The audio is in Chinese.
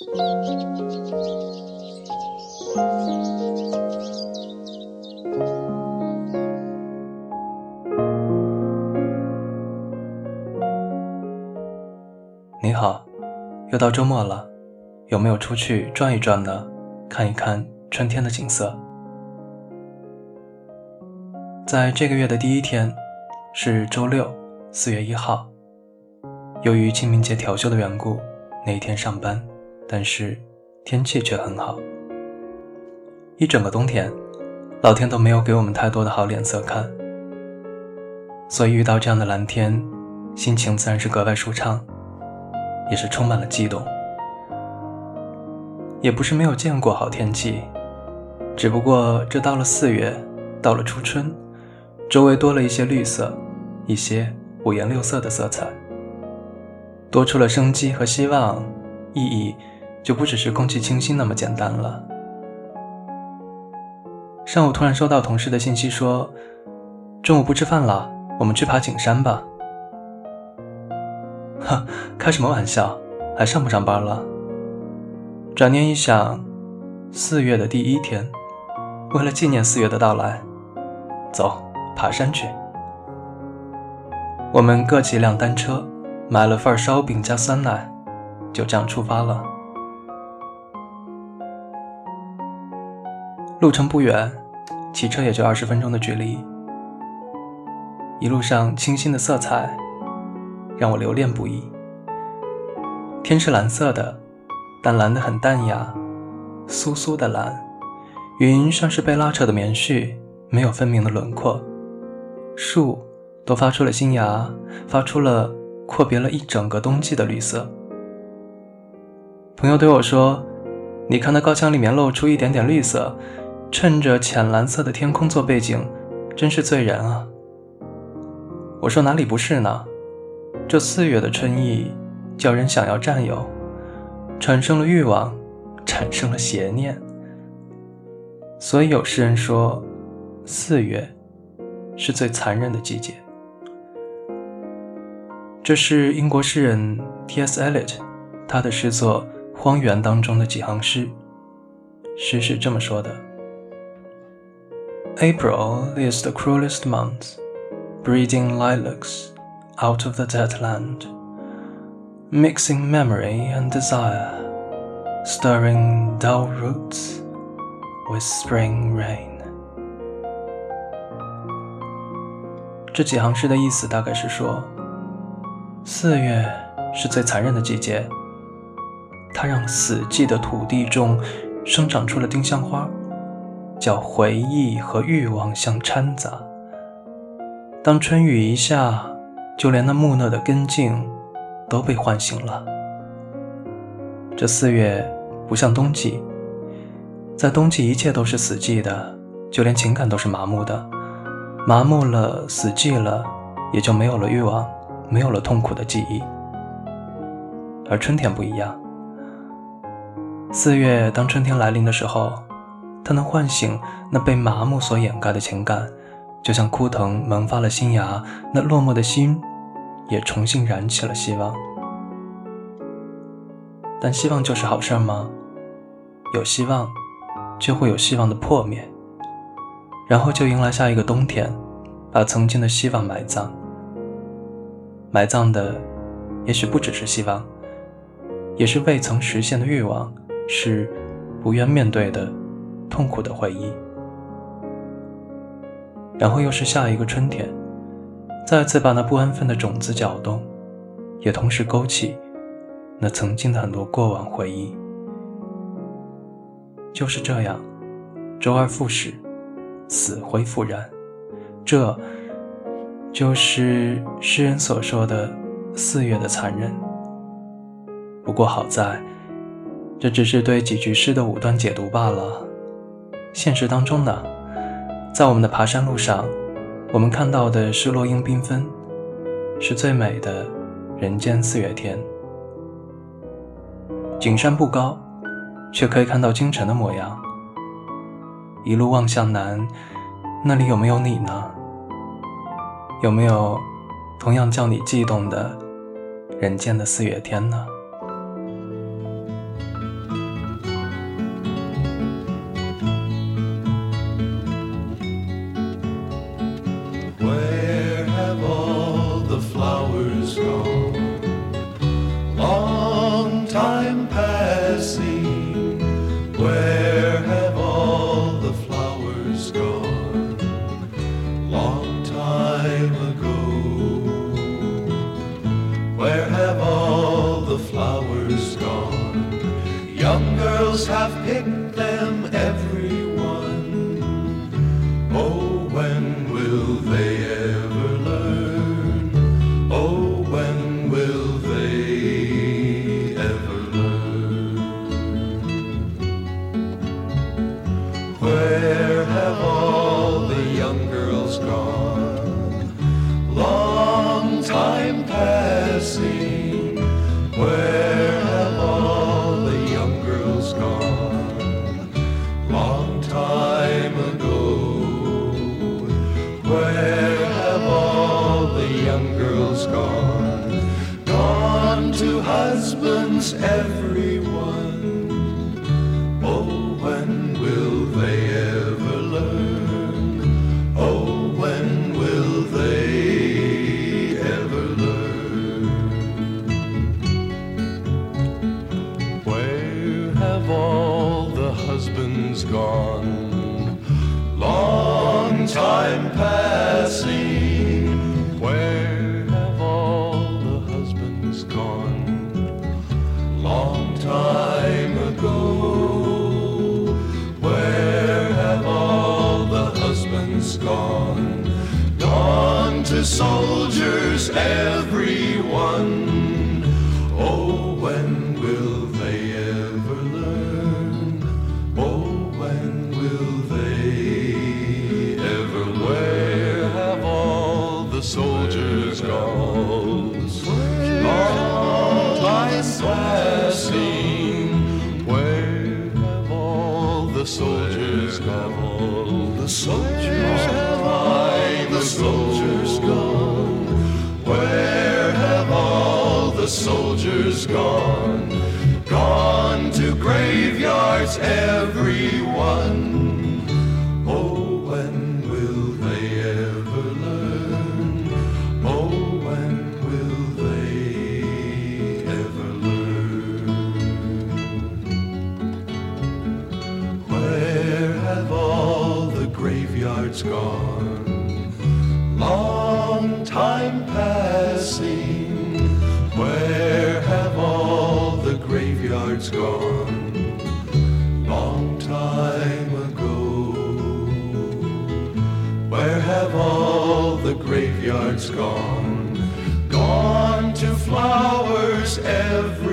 你好，又到周末了，有没有出去转一转呢？看一看春天的景色。在这个月的第一天，是周六，四月一号。由于清明节调休的缘故，那一天上班，但是天气却很好。一整个冬天，老天都没有给我们太多的好脸色看，所以遇到这样的蓝天，心情自然是格外舒畅。也是充满了激动，也不是没有见过好天气，只不过这到了四月，到了初春，周围多了一些绿色，一些五颜六色的色彩，多出了生机和希望，意义就不只是空气清新那么简单了。上午突然收到同事的信息说，中午不吃饭了，我们去爬景山吧。哈，开什么玩笑？还上不上班了？转念一想，四月的第一天，为了纪念四月的到来，走，爬山去。我们各骑一辆单车，买了份烧饼加酸奶，就这样出发了。路程不远，骑车也就二十分钟的距离。一路上清新的色彩。让我留恋不已。天是蓝色的，但蓝得很淡雅，酥酥的蓝。云像是被拉扯的棉絮，没有分明的轮廓。树都发出了新芽，发出了阔别了一整个冬季的绿色。朋友对我说：“你看那高墙里面露出一点点绿色，衬着浅蓝色的天空做背景，真是醉人啊。”我说：“哪里不是呢？”这四月的春意，叫人想要占有，产生了欲望，产生了邪念。所以有诗人说，四月是最残忍的季节。这是英国诗人 T.S. Eliot 他的诗作《荒原》当中的几行诗。诗是这么说的 ：April is the cruelest month, breeding lilacs. out of the dead land, mixing memory and desire, stirring dull roots with spring rain。这几行诗的意思大概是说，四月是最残忍的季节，它让死寂的土地中生长出了丁香花， 叫回忆和欲望相掺杂。当春雨一下，就连那木讷的根茎都被唤醒了。这四月不像冬季，在冬季一切都是死寂的，就连情感都是麻木的。麻木了，死寂了，也就没有了欲望，没有了痛苦的记忆。而春天不一样，四月当春天来临的时候，它能唤醒那被麻木所掩盖的情感，就像枯藤萌发了新芽，那落寞的心。也重新燃起了希望，但希望就是好事吗？有希望，就会有希望的破灭，然后就迎来下一个冬天，把曾经的希望埋葬。埋葬的，也许不只是希望，也是未曾实现的欲望，是不愿面对的痛苦的回忆。然后又是下一个春天。再次把那不安分的种子搅动，也同时勾起那曾经的很多过往回忆。就是这样，周而复始，死灰复燃。这，就是诗人所说的四月的残忍。不过好在，这只是对几句诗的武断解读罢了。现实当中呢，在我们的爬山路上。我们看到的是落英缤纷，是最美的人间四月天。景山不高，却可以看到京城的模样。一路望向南，那里有没有你呢？有没有同样叫你悸动的人间的四月天呢？Young girls gone? Gone to husbands, everyone. Soldiers, everyone. Oh, when will they ever learn? Oh, when will they ever learn? Where have all the soldiers gone? Long time passing. Where have all the soldiers gone? The soldiers soldiers gone? Gone to graveyards, everyone. Oh, when will they ever learn? Oh, when will they ever learn? Where have all the graveyards gone? Long time passing. Graveyards gone? Long time ago. Where have all the graveyards gone? Gone to flowers every